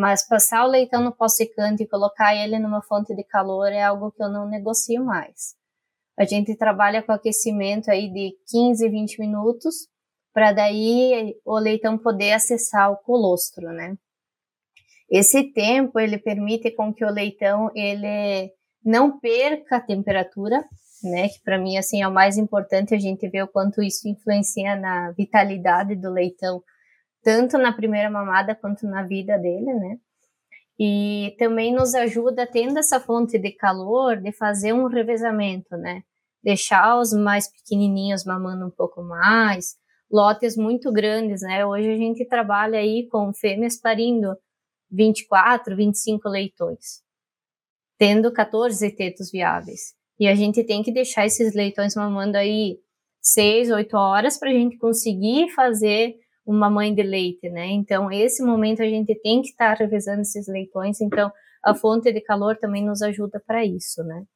Mas passar o leitão no pó secante e colocar ele numa fonte de calor é algo que eu não negocio mais. A gente trabalha com aquecimento aí de 15, 20 minutos para daí o leitão poder acessar o colostro, né? Esse tempo ele permite com que o leitão ele não perca a temperatura, né? Que para mim assim é o mais importante a gente ver o quanto isso influencia na vitalidade do leitão, tanto na primeira mamada quanto na vida dele, né? E também nos ajuda tendo essa fonte de calor de fazer um revezamento, né? Deixar os mais pequenininhos mamando um pouco mais, lotes muito grandes, né? Hoje a gente trabalha aí com fêmeas parindo 24, 25 leitões, tendo 14 tetos viáveis. E a gente tem que deixar esses leitões mamando aí 6, 8 horas para a gente conseguir fazer uma mãe de leite, né? Então, esse momento a gente tem que estar tá revezando esses leitões. Então, a fonte de calor também nos ajuda para isso, né?